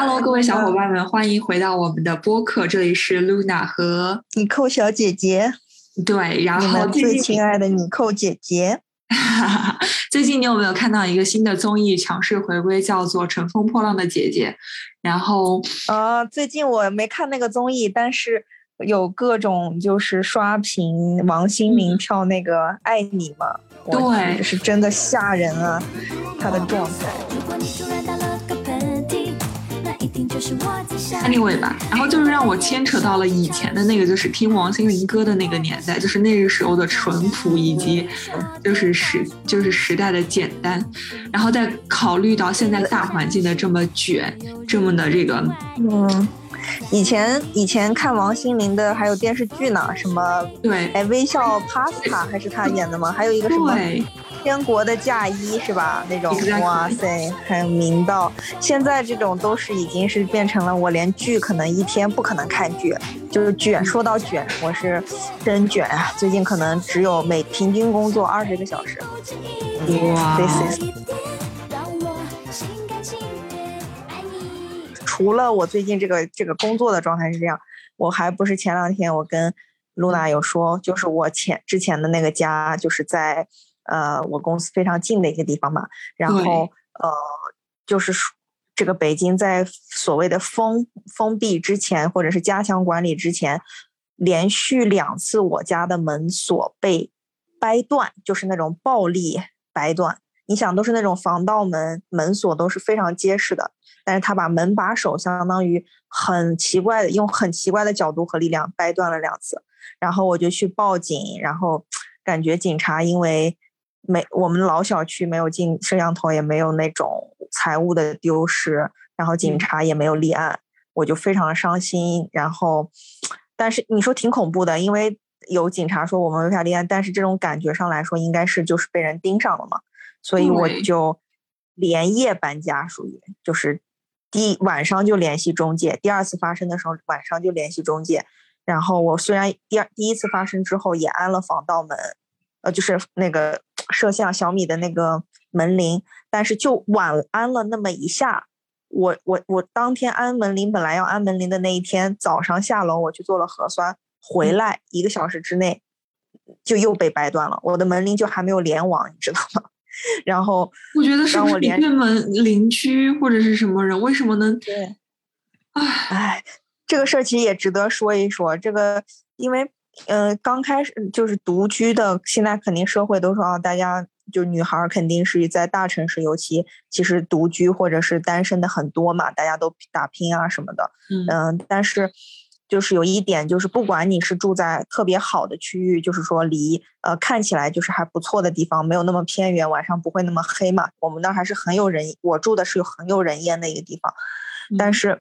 Hello，各位小伙伴们，欢迎回到我们的播客，这里是 Luna 和妮蔻小姐姐，对，然后最亲爱的妮蔻姐姐。最近你有没有看到一个新的综艺强势回归，叫做《乘风破浪的姐姐》？然后呃，最近我没看那个综艺，但是有各种就是刷屏王心凌跳那个《爱你》嘛，对去是真的吓人啊，她的状态。Anyway 吧，然后就是让我牵扯到了以前的那个，就是听王心凌歌的那个年代，就是那个时候的淳朴以及就是时就是时代的简单，然后再考虑到现在大环境的这么卷，这么的这个嗯，以前以前看王心凌的还有电视剧呢，什么对。哎微笑 Pasta 还是她演的吗？还有一个什么对天国的嫁衣是吧？那种哇塞，很明道。现在这种都是已经是变成了我连剧可能一天不可能看剧，就是卷。说到卷，我是真卷啊！最近可能只有每平均工作二十个小时。哇。除了我最近这个这个工作的状态是这样，我还不是前两天我跟露娜有说，就是我前之前的那个家，就是在呃我公司非常近的一个地方嘛，然后呃就是说这个北京在所谓的封封闭之前，或者是加强管理之前，连续两次我家的门锁被掰断，就是那种暴力掰断。你想，都是那种防盗门，门锁都是非常结实的，但是他把门把手相当于很奇怪的，用很奇怪的角度和力量掰断了两次，然后我就去报警，然后感觉警察因为没我们老小区没有进摄像头，也没有那种财物的丢失，然后警嗯察也没有立案，我就非常的伤心。然后，但是你说挺恐怖的，因为有警察说我们违法立案，但是这种感觉上来说，应该是就是被人盯上了嘛，所以我就连夜搬家，属于就是第一晚上就联系中介，第二次发生的时候晚上就联系中介。然后我虽然第二第一次发生之后也安了防盗门，呃，就是那个摄像小米的那个门铃，但是就晚安了那么一下。我我我当天安门铃，本来要安门铃的那一天早上下楼我去做了核酸，回来一个小时之内就又被掰断了，我的门铃就还没有联网，你知道吗？然后我觉得是不是你让我连对门邻居或者是什么人，为什么能？对，唉，哎，这个事儿其实也值得说一说。这个，因为，嗯、刚开始就是独居的，现在肯定社会都说啊，大家就女孩儿肯定是在大城市，尤其其实独居或者是单身的很多嘛，大家都打拼啊什么的。嗯嗯，但是就是有一点，就是不管你是住在特别好的区域，就是说离呃看起来就是还不错的地方，没有那么偏远，晚上不会那么黑嘛。我们那儿还是很有人，我住的是有很有人烟的一个地方，但嗯是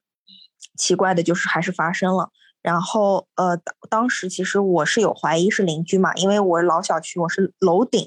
奇怪的就是还是发生了。然后呃，当当时其实我是有怀疑是邻居嘛，因为我老小区我是楼顶。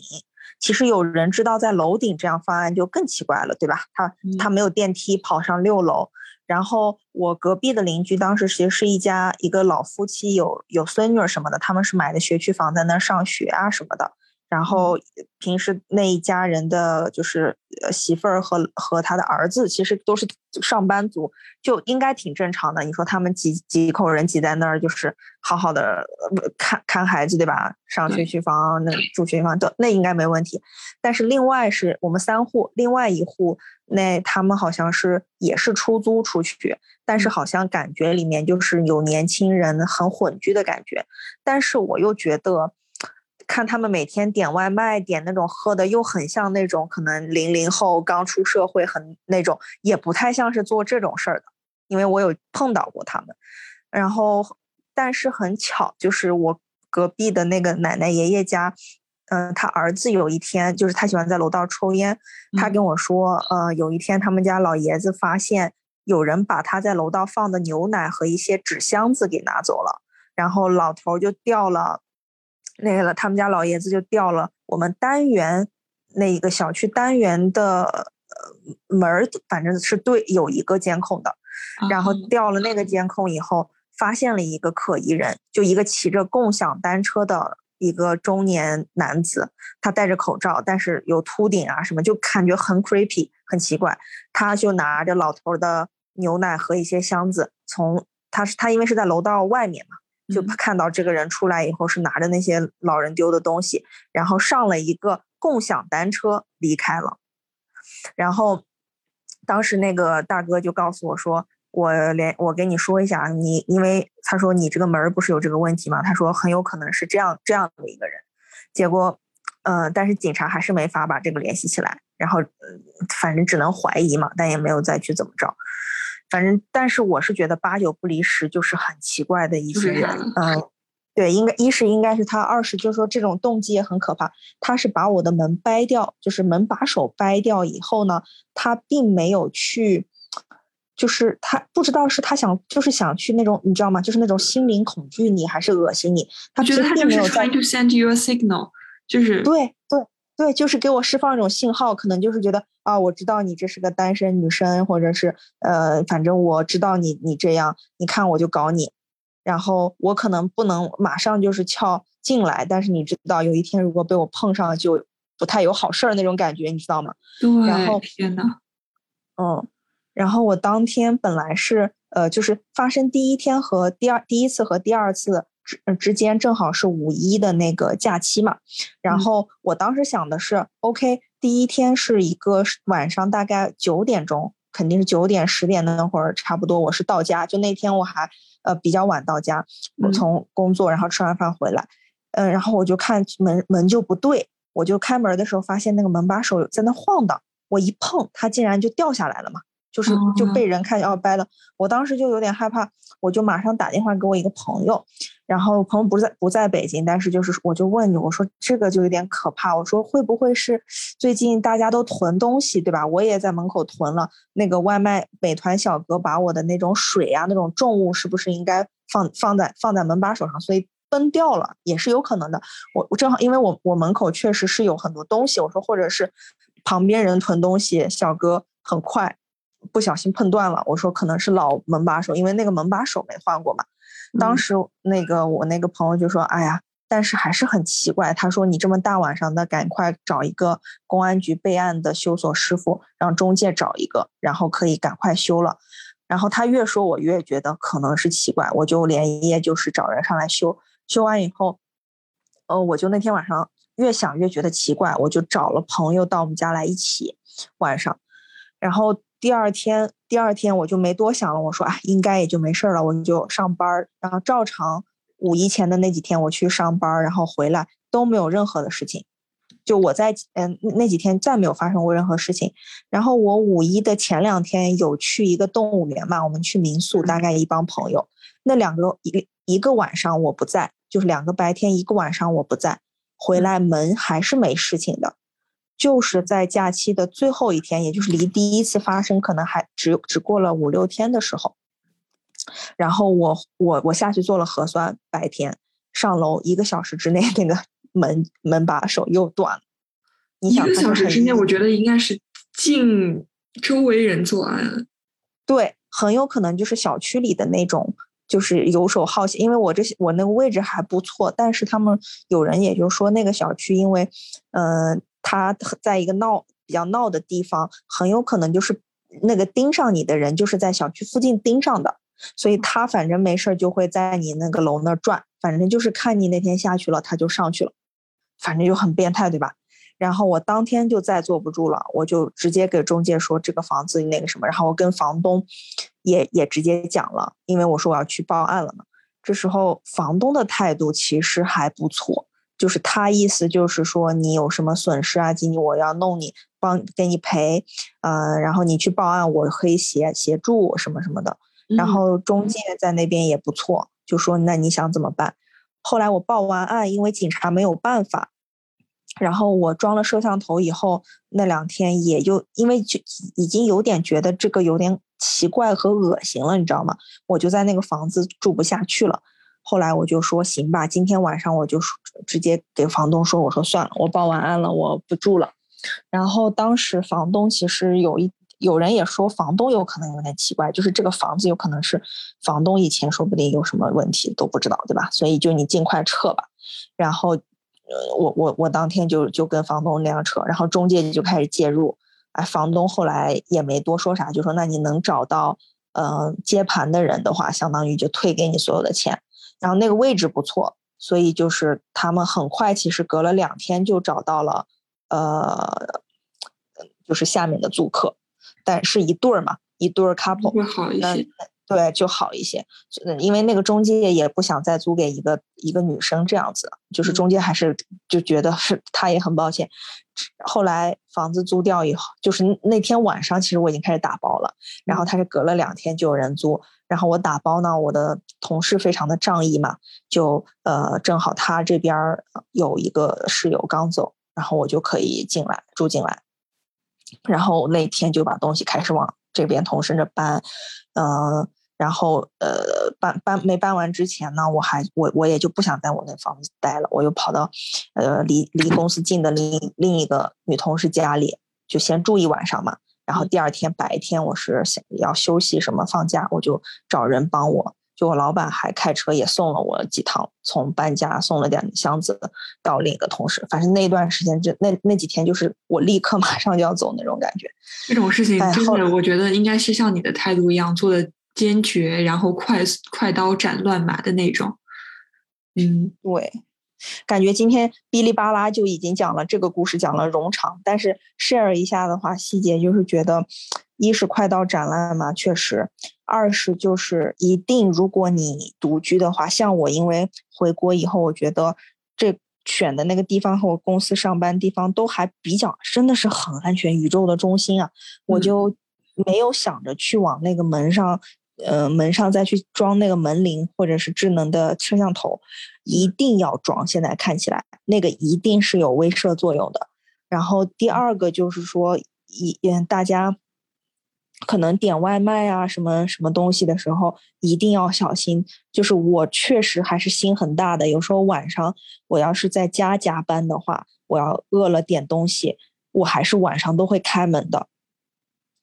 其实有人知道在楼顶这样方案就更奇怪了，对吧？他他没有电梯跑上六楼，然后我隔壁的邻居当时其实是一家一个老夫妻有，有孙女儿什么的，他们是买的学区房在那儿上学啊什么的。然后平时那一家人的就是呃媳妇儿和和他的儿子，其实都是上班族，就应该挺正常的。你说他们几几口人挤在那儿，就是好好的呃看看孩子，对吧？上学区房，那住学区房，都那应该没问题。但是另外是我们三户，另外一户那他们好像是也是出租出去，但是好像感觉里面就是有年轻人很混居的感觉，但是我又觉得。看他们每天点外卖，点那种喝的，又很像那种可能零零后刚出社会，很那种，也不太像是做这种事儿的，因为我有碰到过他们。然后，但是很巧，就是我隔壁的那个奶奶爷爷家，嗯、他儿子有一天就是他喜欢在楼道抽烟，他嗯跟我说，呃，有一天他们家老爷子发现有人把他在楼道放的牛奶和一些纸箱子给拿走了，然后老头儿就掉了那个了，他们家老爷子就调了我们单元那一个小区单元的呃门儿，反正是对有一个监控的，然后啊调了那个监控以后，发现了一个可疑人，就一个骑着共享单车的一个中年男子，他戴着口罩，但是有秃顶啊什么，就感觉很 creepy，很奇怪。他就拿着老头儿的牛奶和一些箱子，从他是他因为是在楼道外面嘛，就嗯看到这个人出来以后是拿着那些老人丢的东西，然后上了一个共享单车离开了。然后当时那个大哥就告诉我说，我连我跟你说一下，你因为他说你这个门儿不是有这个问题吗？他说很有可能是这样这样的一个人。结果，呃，但是警察还是没法把这个联系起来，然后，呃反正只能怀疑嘛，但也没有再去怎么着。反正，但是我是觉得八九不离十，就是很奇怪的一些人嗯、对，应该一是应该是他，二是就是说这种动机也很可怕。他是把我的门掰掉，就是门把手掰掉以后呢，他并没有去，就是他不知道是他想就是想去那种你知道吗？就是那种心灵恐惧你还是恶心你，他觉得他就是 trying to send you a signal，就是对对对，就是给我释放一种信号，可能就是觉得啊，我知道你这是个单身女生，或者是呃，反正我知道你你这样，你看我就搞你，然后我可能不能马上就是撬进来，但是你知道有一天如果被我碰上了，就不太有好事儿那种感觉，你知道吗？对然后，天呐，嗯，然后我当天本来是呃，就是发生第一天和第二第一次和第二次之呃之间正好是五一的那个假期嘛，然嗯。后我当时想的是，OK，第一天是一个晚上大概九点钟，肯定是九点十点那会儿差不多，我是到家，就那天我还呃比较晚到家，我嗯。从工作然后吃完饭回来，嗯、然后我就看门门就不对，我就开门的时候发现那个门把手在那晃荡。我一碰，它竟然就掉下来了嘛，就是就哦被人看见要掰了。我当时就有点害怕，我就马上打电话给我一个朋友，然后朋友不在不在北京，但是就是我就问你，我说这个就有点可怕，我说会不会是最近大家都囤东西，对吧？我也在门口囤了，那个外卖美团小哥把我的那种水啊那种重物是不是应该放放在放在门把手上，所以崩掉了也是有可能的。我我正好因为我我门口确实是有很多东西，我说或者是旁边人囤东西，小哥很快不小心碰断了，我说可能是老门把手，因为那个门把手没换过嘛。当嗯时那个我那个朋友就说：“哎呀，但是还是很奇怪。”他说：“你这么大晚上的，赶快找一个公安局备案的修锁师傅，让中介找一个，然后可以赶快修了。”然后他越说，我越觉得可能是奇怪，我就连夜就是找人上来修。修完以后，呃，我就那天晚上越想越觉得奇怪，我就找了朋友到我们家来一起晚上，然后第二天第二天我就没多想了，我说啊，应该也就没事儿了，我就上班儿，然后照常五一前的那几天我去上班儿，然后回来都没有任何的事情。就我在嗯那几天再没有发生过任何事情，然后我五一的前两天有去一个动物园嘛，我们去民宿，大概一帮朋友，那两个一一个晚上我不在，就是两个白天一个晚上我不在，回来门还是没事情的，就是在假期的最后一天，也就是离第一次发生可能还只只过了五六天的时候，然后我我我下去做了核酸，白天上楼一个小时之内那个门门把手又断了。你一个小时之内，我觉得应该是近周围人作案。对，很有可能就是小区里的那种，就是游手好闲。因为我这些我那个位置还不错，但是他们有人也就说那个小区，因为，呃，他在一个闹比较闹的地方，很有可能就是那个盯上你的人就是在小区附近盯上的，所以他反正没事儿就会在你那个楼那儿转，反正就是看你那天下去了，他就上去了，反正就很变态，对吧？然后我当天就再坐不住了，我就直接给中介说这个房子那个什么，然后我跟房东也也直接讲了，因为我说我要去报案了嘛。这时候房东的态度其实还不错，就是他意思就是说你有什么损失啊，经理我要弄你，帮给你赔，呃，然后你去报案，我可以协协助什么什么的。然嗯后中介在那边也不错，就说那你想怎么办？后来我报完案，因为警察没有办法，然后我装了摄像头以后，那两天也就因为就已经有点觉得这个有点奇怪和恶心了，你知道吗？我就在那个房子住不下去了。后来我就说行吧，今天晚上我就说直接给房东说，我说算了，我报完案了，我不住了。然后当时房东其实有一有人也说房东有可能有点奇怪，就是这个房子有可能是房东以前说不定有什么问题都不知道，对吧？所以就你尽快撤吧。然后，呃，我我我当天就就跟房东那样撤，然后中介就开始介入。哎，房东后来也没多说啥，就说那你能找到呃接盘的人的话，相当于就退给你所有的钱。然后那个位置不错，所以就是他们很快，其实隔了两天就找到了，呃，就是下面的租客，但是一对儿嘛，一对儿 couple 会好一些。对，就好一些，因为那个中介也不想再租给一个一个女生这样子，就是中介还是就觉得是他也很抱歉。后来房子租掉以后，就是那天晚上，其实我已经开始打包了，然后他是隔了两天就有人租，然后我打包呢，我的同事非常的仗义嘛，就呃正好他这边有一个室友刚走，然后我就可以进来住进来，然后那天就把东西开始往这边同事那搬，嗯。然后，呃，搬搬没搬完之前呢，我还我我也就不想在我那房子待了，我又跑到，呃，离离公司近的另另一个女同事家里，就先住一晚上嘛。然后第二天白天我是想要休息什么放假，我就找人帮我，就我老板还开车也送了我几趟，从搬家送了点箱子到另一个同事。反正那段时间就那那几天就是我立刻 马上就要走那种感觉。这种事情真的，我觉得应该是像你的态度一样做的。坚决，然后快快刀斩乱麻的那种。嗯，对，感觉今天哔哩吧啦就已经讲了这个故事，讲了冗长，但是 share 一下的话，细节就是觉得，一是快到展览嘛，确实；二是就是一定，如果你独居的话，像我，因为回国以后，我觉得这选的那个地方和我公司上班地方都还比较，真的是很安全，宇宙的中心啊，我就没有想着去往那个门上。呃，门上再去装那个门铃，或者是智能的摄像头，一定要装。现在看起来，那个一定是有威慑作用的。然后第二个就是说，一大家可能点外卖啊，什么什么东西的时候，一定要小心。就是我确实还是心很大的，有时候晚上我要是在家加班的话，我要饿了点东西，我还是晚上都会开门的。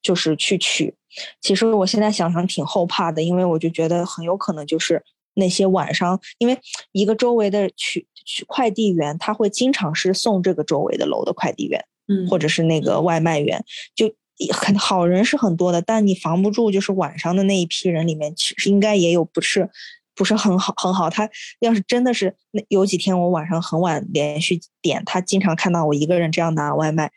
就是去取，其实我现在想想挺后怕的，因为我就觉得很有可能就是那些晚上，因为一个周围的取取快递员，他会经常是送这个周围的楼的快递员，嗯，或者是那个外卖员，就很好人是很多的，但你防不住，就是晚上的那一批人里面，其实应该也有不是不是很好很好。他要是真的是那有几天我晚上很晚连续点，他经常看到我一个人这样拿外卖。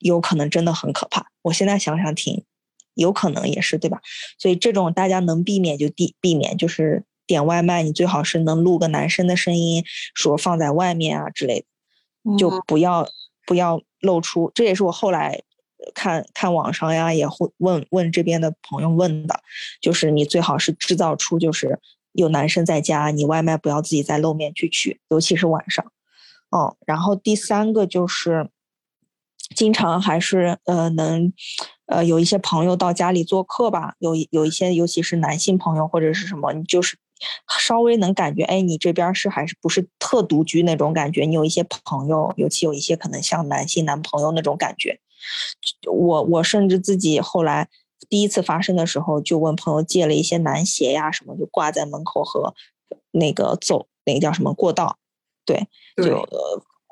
有可能真的很可怕，我现在想想挺，有可能也是对吧？所以这种大家能避免就避避免，就是点外卖，你最好是能录个男生的声音，说放在外面啊之类的，就不要不要露出。这也是我后来看看网上呀，也会问问这边的朋友问的，就是你最好是制造出就是有男生在家，你外卖不要自己再露面去取，尤其是晚上。哦，然后第三个就是。经常还是呃能，呃有一些朋友到家里做客吧，有有一些尤其是男性朋友或者是什么，你就是稍微能感觉，哎，你这边是还是不是特独居那种感觉？你有一些朋友，尤其有一些可能像男性男朋友那种感觉。我我甚至自己后来第一次发生的时候，就问朋友借了一些男鞋呀什么，就挂在门口和那个走那个叫什么过道，对，就。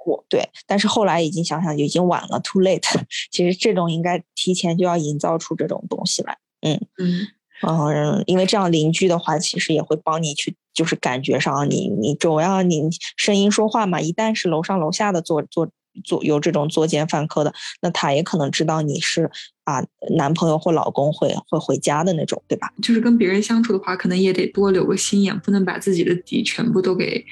过对，但是后来已经想想已经晚了，too late。其实这种应该提前就要营造出这种东西来，嗯嗯嗯，因为这样邻居的话，其实也会帮你去，就是感觉上你你主要你声音说话嘛，一旦是楼上楼下的做做做有这种作奸犯科的，那他也可能知道你是啊男朋友或老公会会回家的那种，对吧？就是跟别人相处的话，可能也得多留个心眼，不能把自己的底全部都给。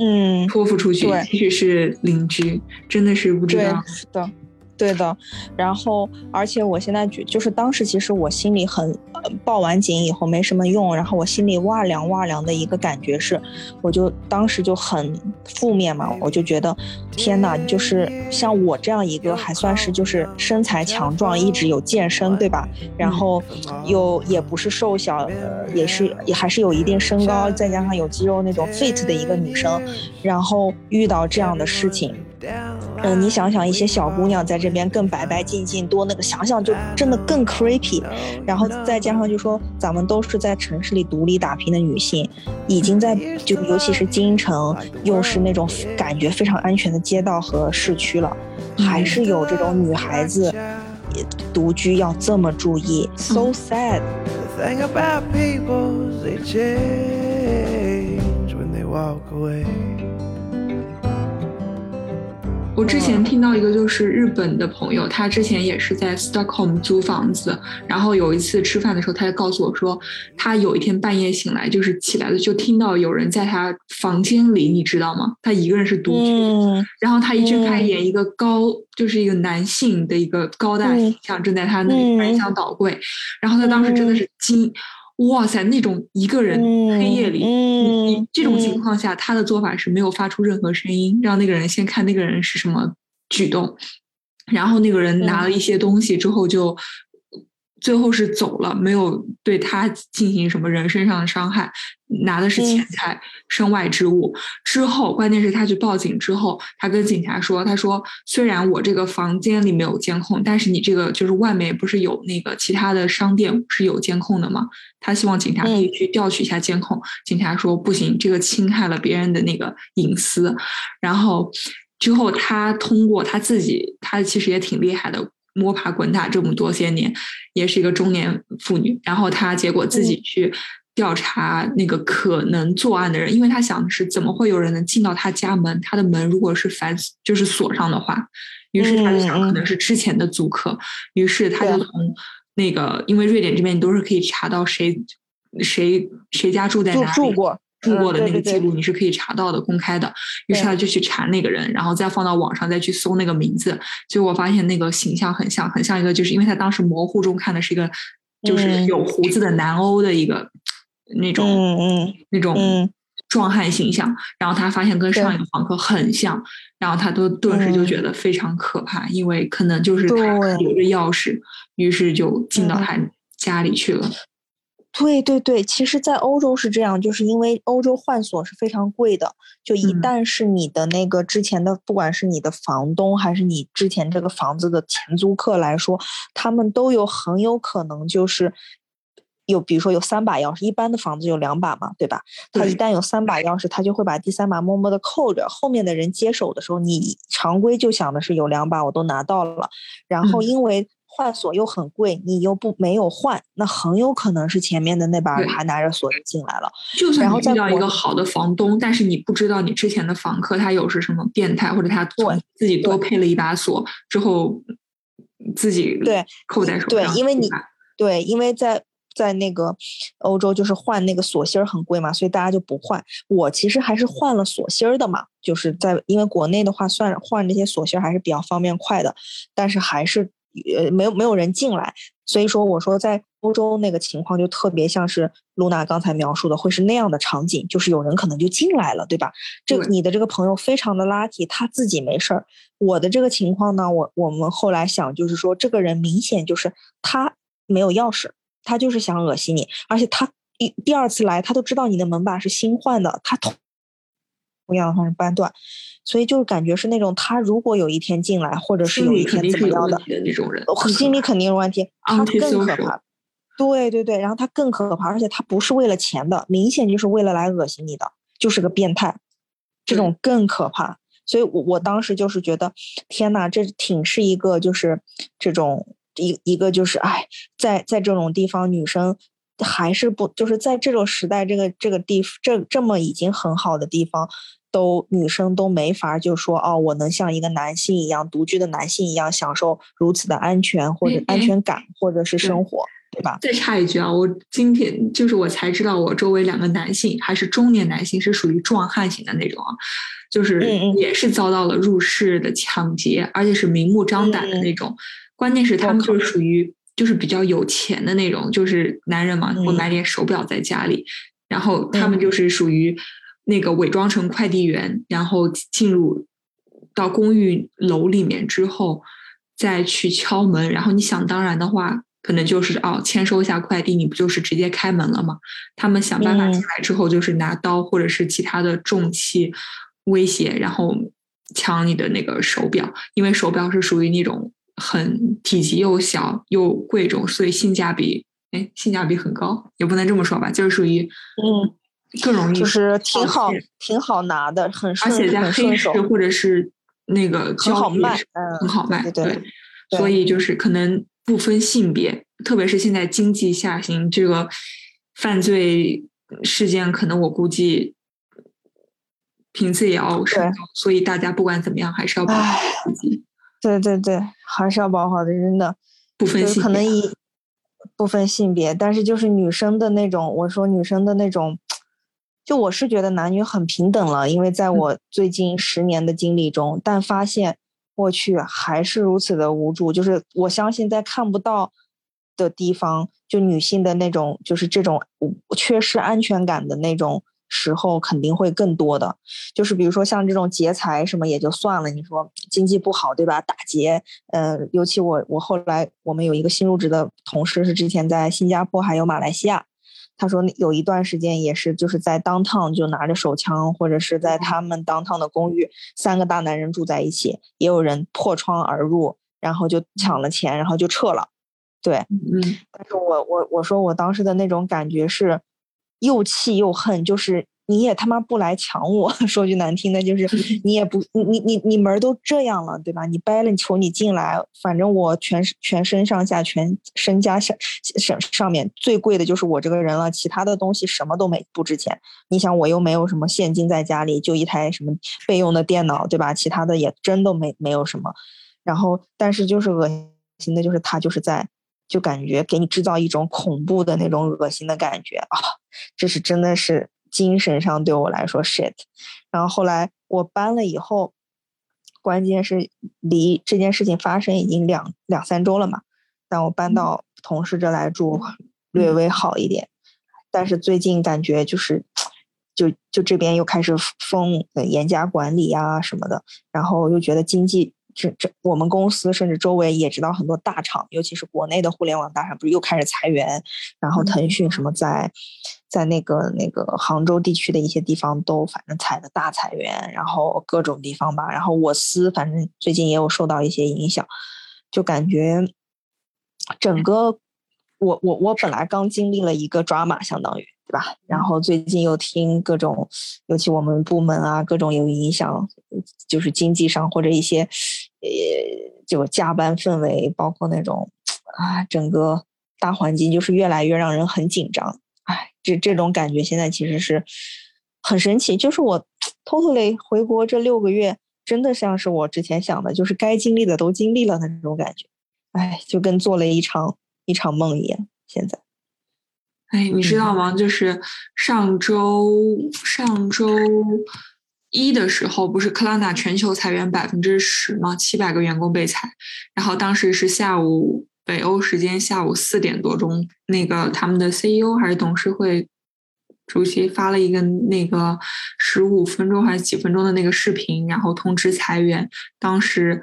嗯，托付出去，即使是邻居，真的是不知道。是的，对的，然后而且我现在觉就是当时其实我心里很、报完警以后没什么用，然后我心里哇凉哇凉的一个感觉是，我就当时就很负面嘛，我就觉得天呐，就是像我这样一个还算是就是身材强壮，一直有健身对吧？然后又也不是瘦小，也是也还是有一定身高，再加上有肌肉那种 fit 的一个女生，然后遇到这样的事情。嗯，你想想，一些小姑娘在这边更白白净净，多那个想想就真的更 creepy。然后再加上就说咱们都是在城市里独立打拼的女性，已经在就尤其是京城，又是那种感觉非常安全的街道和市区了，还是有这种女孩子独居要这么注意，so sad。The thing about 我之前听到一个就是日本的朋友，他之前也是在 Stockholm 租房子，然后有一次吃饭的时候，他就告诉我说，他有一天半夜醒来，就是起来了就听到有人在他房间里，你知道吗？他一个人是独居，嗯然后他一去看一眼，一个高就是一个男性的一个高大形象正在他那里翻箱倒柜，然后他当时真的是惊，哇塞，那种一个人嗯黑夜里，你这种嗯情况下，他的做法是没有发出任何声音，让那个人先看那个人是什么举动，然后那个人拿了一些东西之后就。最后是走了，没有对他进行什么人身上的伤害，拿的是钱财、身外之物。之后，关键是他去报警之后，他跟警察说：“他说虽然我这个房间里没有监控，但是你这个就是外面不是有那个其他的商店是有监控的吗？他希望警察可以去调取一下监控。警察说不行，这个侵害了别人的那个隐私。然后之后他通过他自己，他其实也挺厉害的。摸爬滚打这么多些年，也是一个中年妇女。然后她结果自己去调查那个可能作案的人，因为她想的是怎么会有人能进到她家门？她的门如果是反就是锁上的话，于是她就想可能是之前的租客。于是她就从那个，因为瑞典这边你都是可以查到谁谁谁家住在哪里，住过。住过的那个记录你是可以查到的，公开的。于是他就去查那个人，然后再放到网上再去搜那个名字。结果发现那个形象很像，很像一个，就是因为他当时模糊中看的是一个，就是嗯有胡子的南欧的一个那种、那种嗯壮汉形象。然后他发现跟上一个房客很像，然后他都顿时就觉得非常可怕，因为可能就是他留着钥匙，于是就进到嗯他家里去了。对对对，其实，在欧洲是这样，就是因为欧洲换锁是非常贵的，就一嗯。旦是你的那个之前的，不管是你的房东还是你之前这个房子的前租客来说，他们都有很有可能就是有，比如说有三把钥匙，一般的房子有两把嘛，对吧？他一旦有三把钥匙，他就会把第三把默默的扣着，后面的人接手的时候，你常规就想的是有两把我都拿到了，然后嗯。因为换锁又很贵，你又不没有换，那很有可能是前面的那把对还拿着锁就进来了。就算然后在你遇到一个好的房东，但是你不知道你之前的房客他有是什么变态，或者他对自己多配了一把锁之后，自己对扣在手上，对因为你对，因为在在那个欧洲，就是换那个锁芯儿很贵嘛，所以大家就不换。我其实还是换了锁芯儿的嘛，就是在因为国内的话，算换这些锁芯儿还是比较方便快的，但是还是呃没有没有人进来，所以说我说在欧洲那个情况就特别像是露娜刚才描述的，会是那样的场景，就是有人可能就进来了，对吧？这个你的这个朋友非常的 lucky，他自己没事儿。我的这个情况呢，我我们后来想就是说，这个人明显就是他没有钥匙，他就是想恶心你，而且他一第二次来，他都知道你的门把是新换的，他同同样的方式掰断，所以就是感觉是那种他如果有一天进来，或者是有一天怎么样的，那种人心里肯定有问题，他更可怕。对对对，然后他更可怕，而且他不是为了钱的，明显就是为了来恶心你的，就是个变态，这种更可怕。所以我我当时就是觉得，天呐，这挺是一个就是这种一一个就是哎，在在这种地方，女生还是不就是在这种时代，这个这个地这这么已经很好的地方，都女生都没法就说哦，我能像一个男性一样独居的男性一样享受如此的安全或者安全感或者是生活。对吧？再插一句啊，我今天就是我才知道，我周围两个男性还是中年男性，是属于壮汉型的那种啊，就是也是遭到了入室的抢劫，而且是明目张胆的那种。关键是他们就是属于就是比较有钱的那种，就是男人嘛，会嗯买点手表在家里，然后他们就是属于那个伪装成快递员，然后进入到公寓楼里面之后，再去敲门，然后你想当然的话，可能就是哦签收一下快递，你不就是直接开门了吗？他们想办法嗯。进来之后，就是拿刀或者是其他的重器威胁，然后抢你的那个手表，因为手表是属于那种很体积又小又贵重，所以性价比哎性价比很高，也不能这么说吧，就是属于嗯，更容易就是挺好，挺好拿的，很而顺，且在黑很顺手，市或者是那个很好卖，嗯，很好卖，对对对对所以就是可能不分性别，特别是现在经济下行，这个犯罪事件可能我估计频次也要升对高，所以大家不管怎么样还是要保护唉自己，对对对，还是要保护好的，真的。不分性别。可能以不分性别，但是就是女生的那种，我说女生的那种，就我是觉得男女很平等了，因为在我最近十年的经历中，但发现我去还是如此的无助，就是我相信在看不到的地方，就女性的那种，就是这种缺失安全感的那种。时候肯定会更多的，就是比如说像这种劫财什么也就算了，你说经济不好对吧？打劫，呃，尤其我我后来我们有一个新入职的同事是之前在新加坡还有马来西亚，他说有一段时间也是就是在 downtown 就拿着手枪，或者是在他们 downtown 的公寓，三个大男人住在一起，也有人破窗而入，然后就抢了钱，然后就撤了。对，嗯，但是我我我说我当时的那种感觉是又气又恨，就是你也他妈不来抢我，说句难听的，就是 你也不你你你你门儿都这样了，对吧？你掰了，求你进来，反正我全全身上下全身家上上上面最贵的就是我这个人了，其他的东西什么都没不值钱。你想我又没有什么现金在家里，就一台什么备用的电脑，对吧？其他的也真都没没有什么。然后，但是就是恶心的，就是他就是在。就感觉给你制造一种恐怖的那种恶心的感觉啊，这是真的是精神上对我来说 shit。然后后来我搬了以后，关键是离这件事情发生已经两两三周了嘛，但我搬到同事这来住，略微好一点。但是最近感觉就是，就就这边又开始封严加管理啊什么的，然后又觉得经济。这这，我们公司甚至周围也知道很多大厂，尤其是国内的互联网大厂，不是又开始裁员，然后腾讯什么在，在那个那个杭州地区的一些地方都反正裁的大裁员，然后各种地方吧，然后我司反正最近也有受到一些影响，就感觉整个我我我本来刚经历了一个抓马，相当于。对吧？然后最近又听各种，尤其我们部门啊，各种有影响，就是经济上或者一些，呃，就加班氛围，包括那种啊，整个大环境就是越来越让人很紧张。哎，这这种感觉现在其实是很神奇。就是我 totally 回国这六个月，真的像是我之前想的，就是该经历的都经历了的那种感觉。哎，就跟做了一场一场梦一样。现在。哎，你知道吗？就是上周上周一的时候，不是克拉纳全球裁员百分之十吗？七百个员工被裁。然后当时是下午北欧时间下午四点多钟，那个他们的 CEO 还是董事会主席发了一个那个十五分钟还是几分钟的那个视频，然后通知裁员。当时。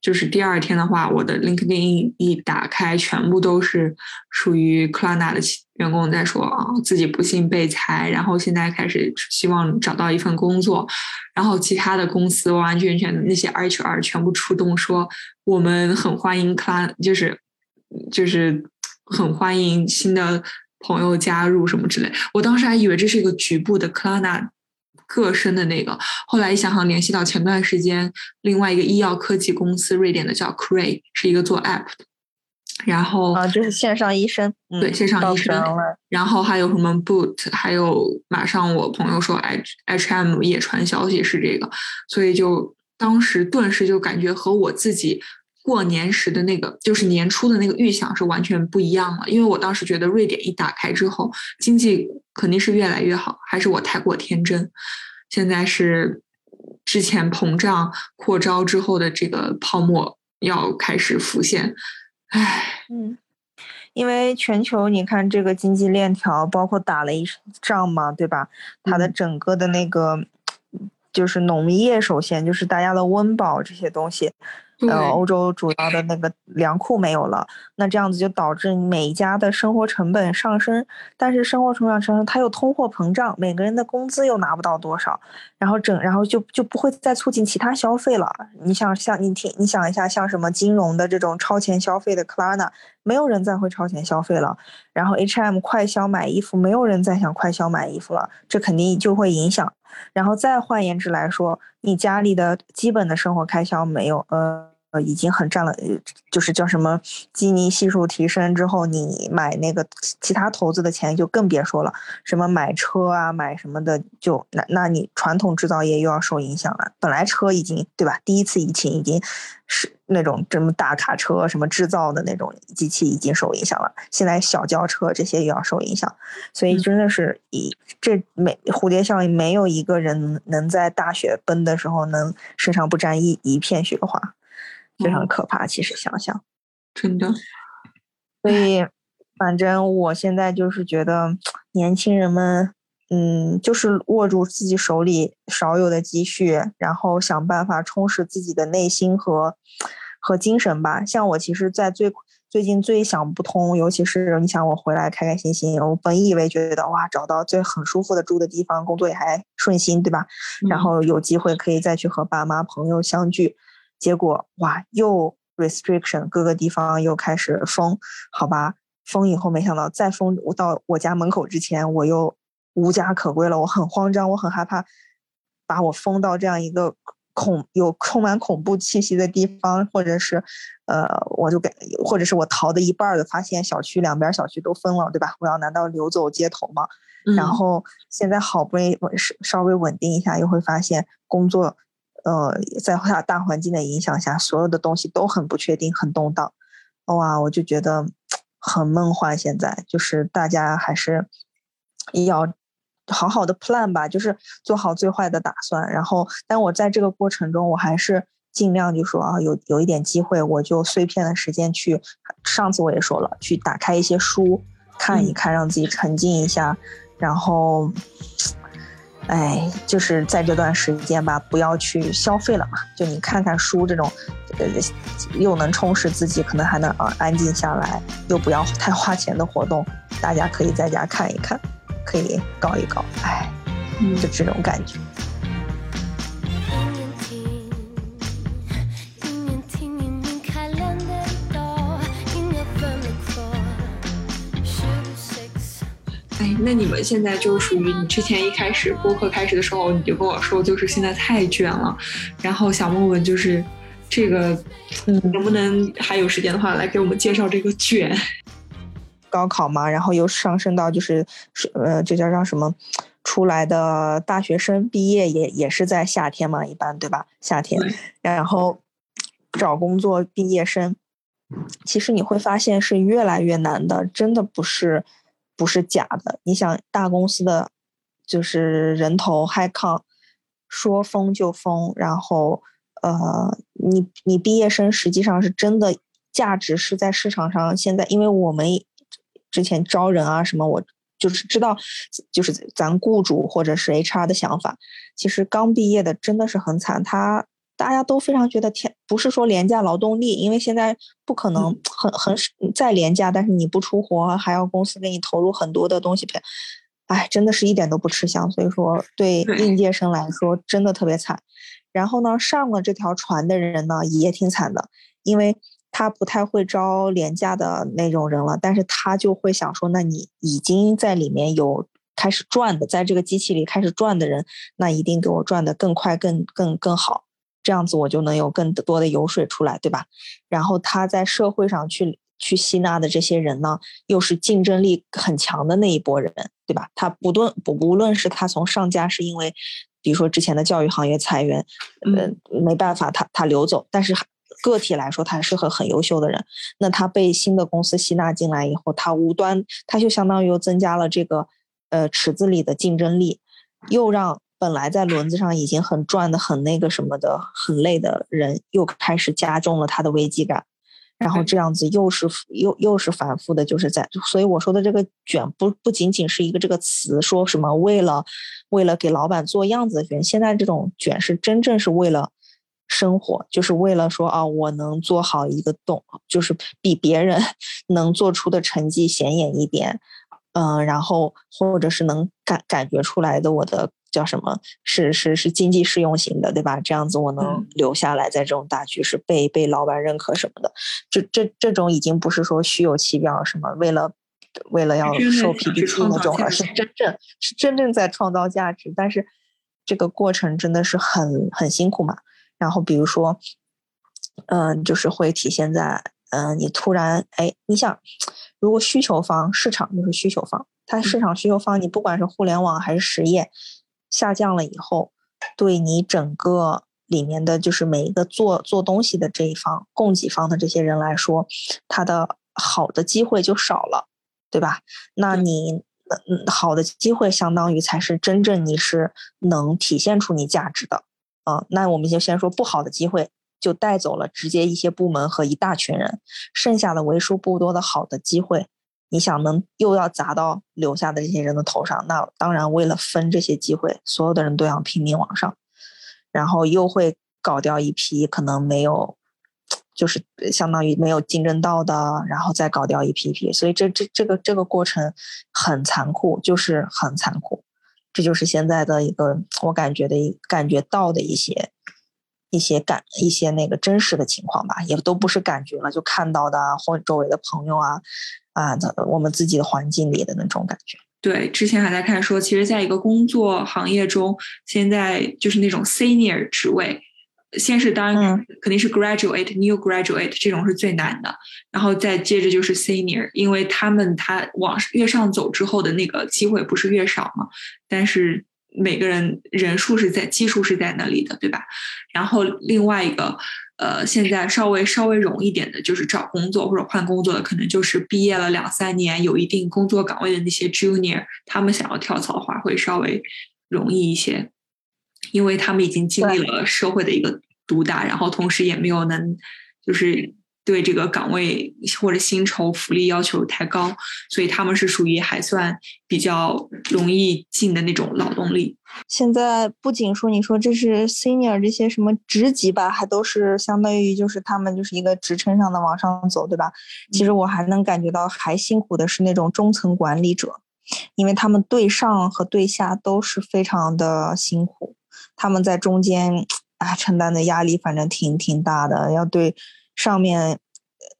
就是第二天的话，我的 LinkedIn 一打开，全部都是属于克拉纳的员工在说啊，自己不幸被裁，然后现在开始希望找到一份工作，然后其他的公司完完全全的那些 HR 全部出动说，我们很欢迎克拉，就是就是很欢迎新的朋友加入什么之类。我当时还以为这是一个局部的克拉纳。个身的那个，后来一想想，联系到前段时间另外一个医药科技公司，瑞典的叫 Cray，是一个做 App 的。然后啊，就是线上医生，嗯、对线上医生。然后还有什么 Boot，还有马上我朋友说 H H M 也传消息是这个，所以就当时顿时就感觉和我自己过年时的那个，就是年初的那个预想是完全不一样了。因为我当时觉得瑞典一打开之后，经济肯定是越来越好，还是我太过天真？现在是之前膨胀扩招之后的这个泡沫要开始浮现，唉，嗯，因为全球你看这个经济链条，包括打了一仗嘛，对吧？它的嗯整个的那个就是农业，首先就是大家的温饱这些东西，对呃，欧洲主要的那个粮库没有了，那这样子就导致每一家的生活成本上升，但是生活成本上升，它又通货膨胀，每个人的工资又拿不到多少，然后整，然后就就不会再促进其他消费了。你想像你听，你想一下，像什么金融的这种超前消费的 Klarna，没有人再会超前消费了。然后 H&M 快消买衣服，没有人再想快消买衣服了，这肯定就会影响。然后再换言之来说，你家里的基本的生活开销没有，呃。呃，已经很占了，呃就是叫什么基尼系数提升之后，你买那个其其他投资的钱就更别说了，什么买车啊，买什么的，就那那你传统制造业又要受影响了。本来车已经对吧？第一次疫情已经是那种这么大卡车什么制造的那种机器已经受影响了，现在小轿车这些又要受影响，所以嗯真的是以这没蝴蝶效应，没有一个人能在大雪崩的时候能身上不沾一一片雪花。非常嗯可怕，其实想想，真的，所以反正我现在就是觉得年轻人们，嗯，就是握住自己手里少有的积蓄，然后想办法充实自己的内心和和精神吧。像我其实，在最最近最想不通，尤其是你想我回来开开心心，我本以为觉得哇，找到最很舒服的住的地方，工作也还顺心，对吧？然嗯后有机会可以再去和爸妈朋友相聚。结果哇，又 restriction，各个地方又开始封，好吧，封以后没想到再封，我到我家门口之前，我又无家可归了，我很慌张，我很害怕，把我封到这样一个恐有充满恐怖气息的地方，或者是，呃，我就给，或者是我逃的一半儿的，发现小区两边小区都封了，对吧？我要难道流走街头吗？然嗯后现在好不容易稳是稍微稳定一下，又会发现工作，呃，在大大环境的影响下，所有的东西都很不确定、很动荡。哇，我就觉得很梦幻。现在就是大家还是要好好的 plan 吧，就是做好最坏的打算。然后，但我在这个过程中，我还是尽量就说啊，有有一点机会，我就碎片的时间去。上次我也说了，去打开一些书看一看，让自己沉浸一下。然后，哎，就是在这段时间吧，不要去消费了嘛。就你看看书这种，呃，又能充实自己，可能还能啊安静下来，又不要太花钱的活动，大家可以在家看一看，可以搞一搞。哎，嗯就这种感觉。那你们现在就属于你之前一开始播客开始的时候，你就跟我说，就是现在太卷了，然后想问问，就是这个，嗯能不能还有时间的话，来给我们介绍这个卷？高考嘛，然后又上升到就是是呃，这叫让什么？出来的大学生毕业也也是在夏天嘛，一般对吧？夏天，然后找工作毕业生，其实你会发现是越来越难的，真的不是不是假的。你想大公司的就是人头 high con，说封就封，然后呃，你你毕业生实际上是真的价值是在市场上，现在因为我们之前招人啊什么，我就是知道，就是咱雇主或者是 HR 的想法，其实刚毕业的真的是很惨，他大家都非常觉得天，不是说廉价劳动力，因为现在不可能很很再廉价，但是你不出活，还要公司给你投入很多的东西赔，哎，真的是一点都不吃香，所以说对对应届生来说真的特别惨。然后呢，上了这条船的人呢也挺惨的，因为他不太会招廉价的那种人了，但是他就会想说，那你已经在里面有开始赚的，在这个机器里开始赚的人，那一定给我赚的更快、更更更好，这样子我就能有更多的油水出来，对吧？然后他在社会上去去吸纳的这些人呢，又是竞争力很强的那一波人，对吧？他不论不无论是他从上家是因为，比如说之前的教育行业裁员，呃，没办法，他他流走，但是个体来说，他是个很优秀的人。那他被新的公司吸纳进来以后，他无端他就相当于又增加了这个呃池子里的竞争力，又让本来在轮子上已经很转的很那个什么的很累的人，又开始加重了他的危机感。然后这样子又是又又是反复的，就是在，所以我说的这个卷不不仅仅是一个这个词，说什么为了为了给老板做样子的卷，现在这种卷是真正是为了生活，就是为了说啊，我能做好一个动，就是比别人 能做出的成绩显眼一点，嗯，然后或者是能感感觉出来的我的。叫什么？是是是经济适用型的，对吧？这样子我能留下来，在这种大局是被被老板认可什么的。这这这种已经不是说虚有其表，什么为了为了要受 PPT 那种而，是真正是真正在创造价值。但是这个过程真的是很很辛苦嘛。然后比如说，嗯，就是会体现在嗯，你突然哎，你想，如果需求方市场就是需求方，它市场需求方，你不管是互联网还是实业。下降了以后，对你整个里面的就是每一个做做东西的这一方供给方的这些人来说，他的好的机会就少了，对吧？那你嗯好的机会相当于才是真正你是能体现出你价值的啊。那我们就先说不好的机会就带走了直接一些部门和一大群人，剩下的为数不多的好的机会。你想能又要砸到留下的这些人的头上，那当然为了分这些机会，所有的人都想拼命往上，然后又会搞掉一批可能没有，就是相当于没有竞争到的，然后再搞掉一批批，所以这这这个这个过程很残酷，就是很残酷，这就是现在的一个我感觉的一感觉到的一些一些感一些那个真实的情况吧，也都不是感觉了，就看到的或者周围的朋友啊。啊，我们自己的环境里的那种感觉。对，之前还在看说，其实在一个工作行业中，现在就是那种 senior 职位，先是当然肯定是 graduate、new graduate 这种是最难的，然后再接着就是 senior，因为他们他往越上走之后的那个机会不是越少嘛，但是每个人人数是在基数是在那里的，对吧？然后另外一个。呃，现在稍微稍微容易点的就是找工作或者换工作的，可能就是毕业了两三年，有一定工作岗位的那些 junior，他们想要跳槽的话会稍微容易一些，因为他们已经经历了社会的一个毒打，然后同时也没有能就是。对这个岗位或者薪酬福利要求太高，所以他们是属于还算比较容易进的那种劳动力。现在不仅说你说这是 senior 这些什么职级吧，还都是相当于就是他们就是一个职称上的往上走，对吧？其实我还能感觉到还辛苦的是那种中层管理者，因为他们对上和对下都是非常的辛苦，他们在中间啊承担的压力反正挺挺大的，要对。上面，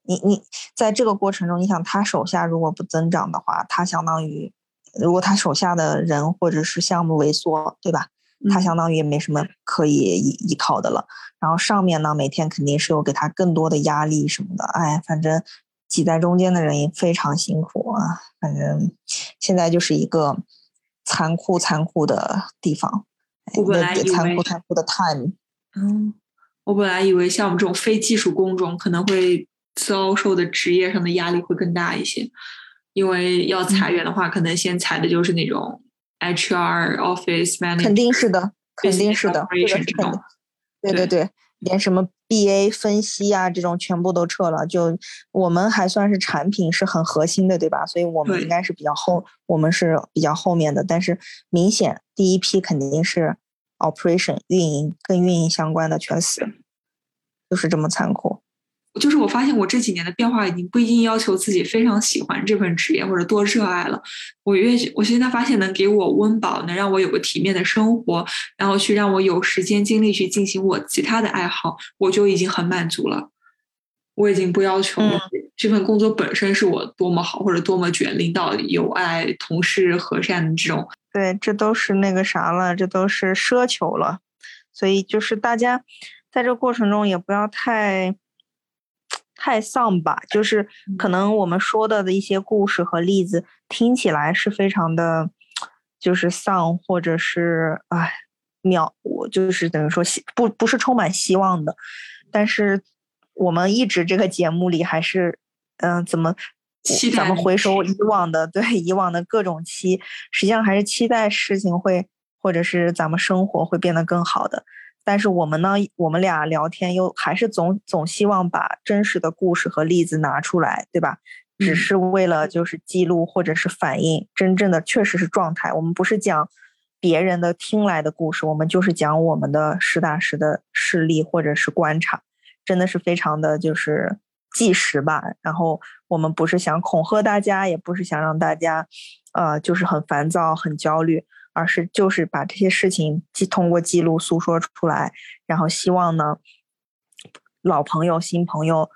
你你在这个过程中，你想他手下如果不增长的话，他相当于如果他手下的人或者是项目萎缩，对吧？他相当于也没什么可以依依靠的了。然后上面呢，每天肯定是有给他更多的压力什么的。哎，反正挤在中间的人也非常辛苦啊。反正现在就是一个残酷残酷的地方，一个残酷残酷的 time。嗯。我本来以为像我们这种非技术工种可能会遭受的职业上的压力会更大一些，因为要裁员的话，可能先裁的就是那种 HR、Office Manager，肯定是的，肯定是的，对对对，连什么 BA 分析啊这种全部都撤了。就我们还算是产品是很核心的，对吧？所以我们应该是比较后，我们是比较后面的。但是明显第一批肯定是。Operation 运营跟运营相关的全死，就是这么残酷。就是我发现我这几年的变化已经不一定要求自己非常喜欢这份职业或者多热爱了。我越我现在发现能给我温饱，能让我有个体面的生活，然后去让我有时间精力去进行我其他的爱好，我就已经很满足了。我已经不要求这份工作本身是我多么好或者多么卷，领导有爱，同事和善的这种。对，这都是那个啥了，这都是奢求了，所以就是大家在这过程中也不要太太丧吧。就是可能我们说的的一些故事和例子听起来是非常的，就是丧，或者是哎渺，我就是等于说希不不是充满希望的。但是我们一直这个节目里还是，嗯、怎么期待咱们回首以往的对以往的各种期，实际上还是期待事情会或者是咱们生活会变得更好的。但是我们呢，我们俩聊天又还是总总希望把真实的故事和例子拿出来，对吧？只嗯是为了就是记录或者是反映真正的确实是状态。我们不是讲别人的听来的故事，我们就是讲我们的实打实的事例或者是观察，真的是非常的就是纪实吧。然后我们不是想恐吓大家，也不是想让大家呃就是很烦躁、很焦虑，而是就是把这些事情记通过记录诉说出来，然后希望呢老朋友、新朋友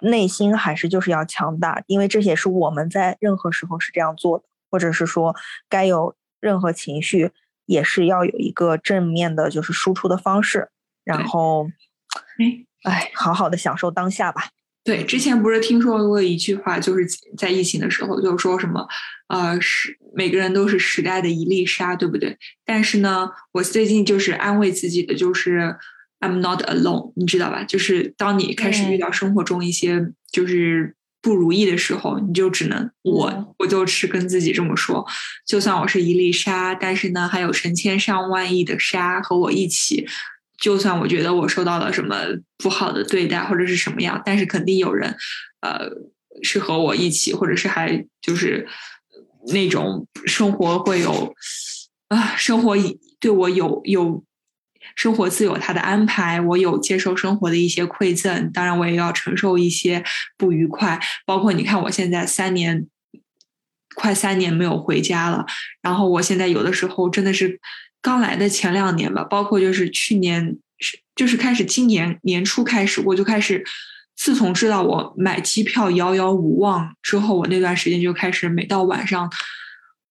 内心还是就是要强大，因为这也是我们在任何时候是这样做的，或者是说该有任何情绪也是要有一个正面的，就是输出的方式，然后，哎哎，好好的享受当下吧。对，之前不是听说过一句话，就是在疫情的时候，就是说什么，呃，是每个人都是时代的一粒沙，对不对？但是呢，我最近就是安慰自己的，就是 I'm not alone，你知道吧？就是当你开始遇嗯到生活中一些就是不如意的时候，你就只能我嗯我就是跟自己这么说，就算我是一粒沙，但是呢，还有成千上万亿的沙和我一起。就算我觉得我受到了什么不好的对待或者是什么样，但是肯定有人，呃，是和我一起，或者是还就是那种生活会有啊，生活对我有有生活自有它的安排，我有接受生活的一些馈赠，当然我也要承受一些不愉快，包括你看我现在三年。快三年没有回家了，然后我现在有的时候真的是刚来的前两年吧，包括就是去年，是就是开始今年年初开始，我就开始，自从知道我买机票遥遥无望之后，我那段时间就开始每到晚上，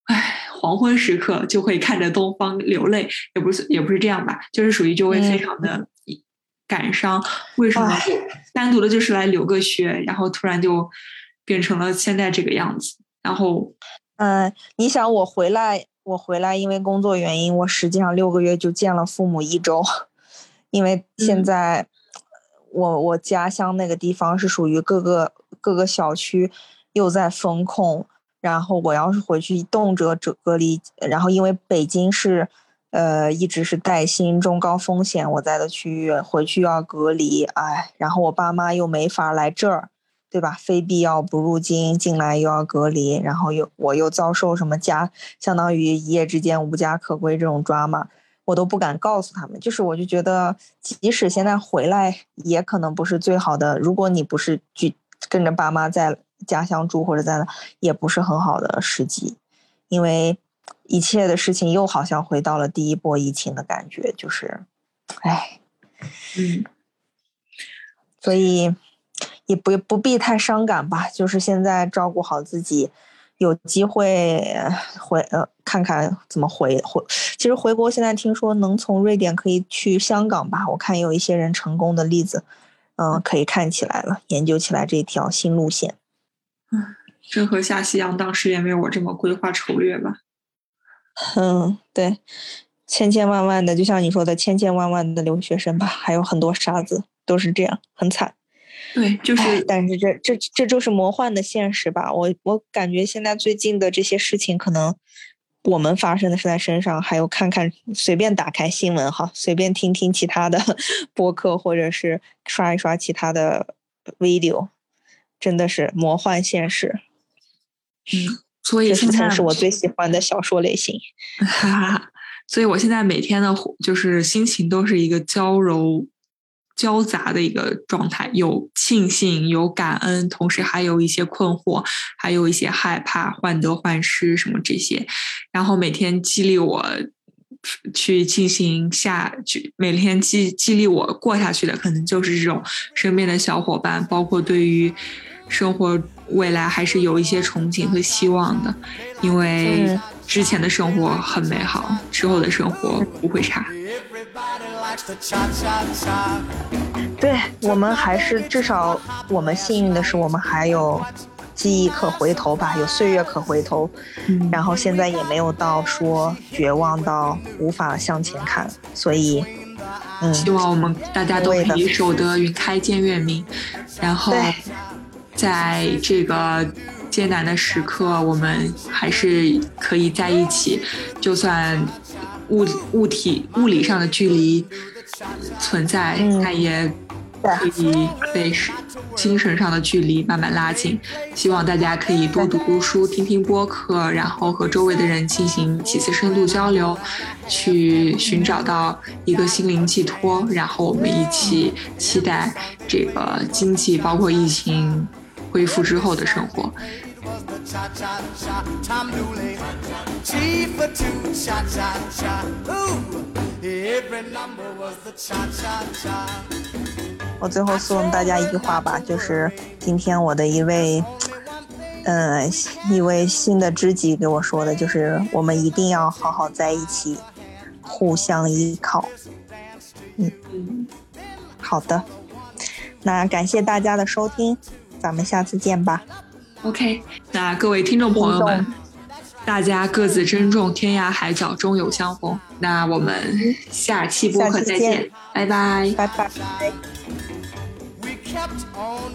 唉，黄昏时刻就会看着东方流泪，也不是也不是这样吧，就是属于就会非嗯常的感伤。为什么单独的就是来留个学，然后突然就变成了现在这个样子，然后嗯，你想我回来，我回来因为工作原因，我实际上六个月就见了父母一周，因为现嗯在我我家乡那个地方是属于各个各个小区又在封控，然后我要是回去动辄隔隔离，然后因为北京是呃一直是带薪中高风险我在的区域，回去又要隔离，哎，然后我爸妈又没法来这儿。对吧？非必要不入京，进来又要隔离，然后又我又遭受什么家，相当于一夜之间无家可归这种抓嘛，我都不敢告诉他们。就是我就觉得，即使现在回来，也可能不是最好的。如果你不是去跟着爸妈在家乡住或者在那，也不是很好的时机，因为一切的事情又好像回到了第一波疫情的感觉，就是，唉。嗯，所以也不不必太伤感吧，就是现在照顾好自己，有机会呃回呃看看怎么回回。其实回国现在听说能从瑞典可以去香港吧，我看有一些人成功的例子，嗯、可以看起来了，研究起来这条新路线。嗯郑和下西洋当时也没有我这么规划筹略吧。嗯，对，千千万万的，就像你说的，千千万万的留学生吧，还有很多傻子，都是这样，很惨。对，就是但是这这这就是魔幻的现实吧？我我感觉现在最近的这些事情，可能我们发生的是在身上，还有看看随便打开新闻哈，随便听听其他的 播客，或者是刷一刷其他的 video，真的是魔幻现实。嗯，所以现在曾是我最喜欢的小说类型。哈哈哈，所以我现在每天的就是心情都是一个娇柔交杂的一个状态，有庆幸，有感恩，同时还有一些困惑，还有一些害怕、患得患失什么这些，然后每天激励我。去进行下去，每天激激励我过下去的，可能就是这种身边的小伙伴，包括对于生活未来还是有一些憧憬和希望的，因为嗯之前的生活很美好，之后的生活不会差。对我们还是至少我们幸运的是，我们还有记忆可回头吧，有岁月可回头。嗯。然后现在也没有到说绝望到无法向前看，所以嗯，希望我们大家都可以守得云开见月明，然后在这个艰难的时刻，我们还是可以在一起，就算物物体物理上的距离存在，嗯但也可以被精神上的距离慢慢拉近。希望大家可以多读读书，听听播客，然后和周围的人进行几次深度交流，去寻找到一个心灵寄托。然后我们一起期待这个经济包括疫情恢复之后的生活。Cha cha cha, Tom Dooley. G for two, cha cha cha. Ooh, every number was the cha cha cha. 我最后送大家一句话吧，就是今天我的一位，呃，一位新的知己给我说的，就是我们一定要好好在一起，互相依靠。嗯，好的，那感谢大家的收听，咱们下次见吧。ok 那各位听众朋友们大家各自珍重天涯海角终有相逢。那我们下期播客再见拜拜拜。拜拜。We kept on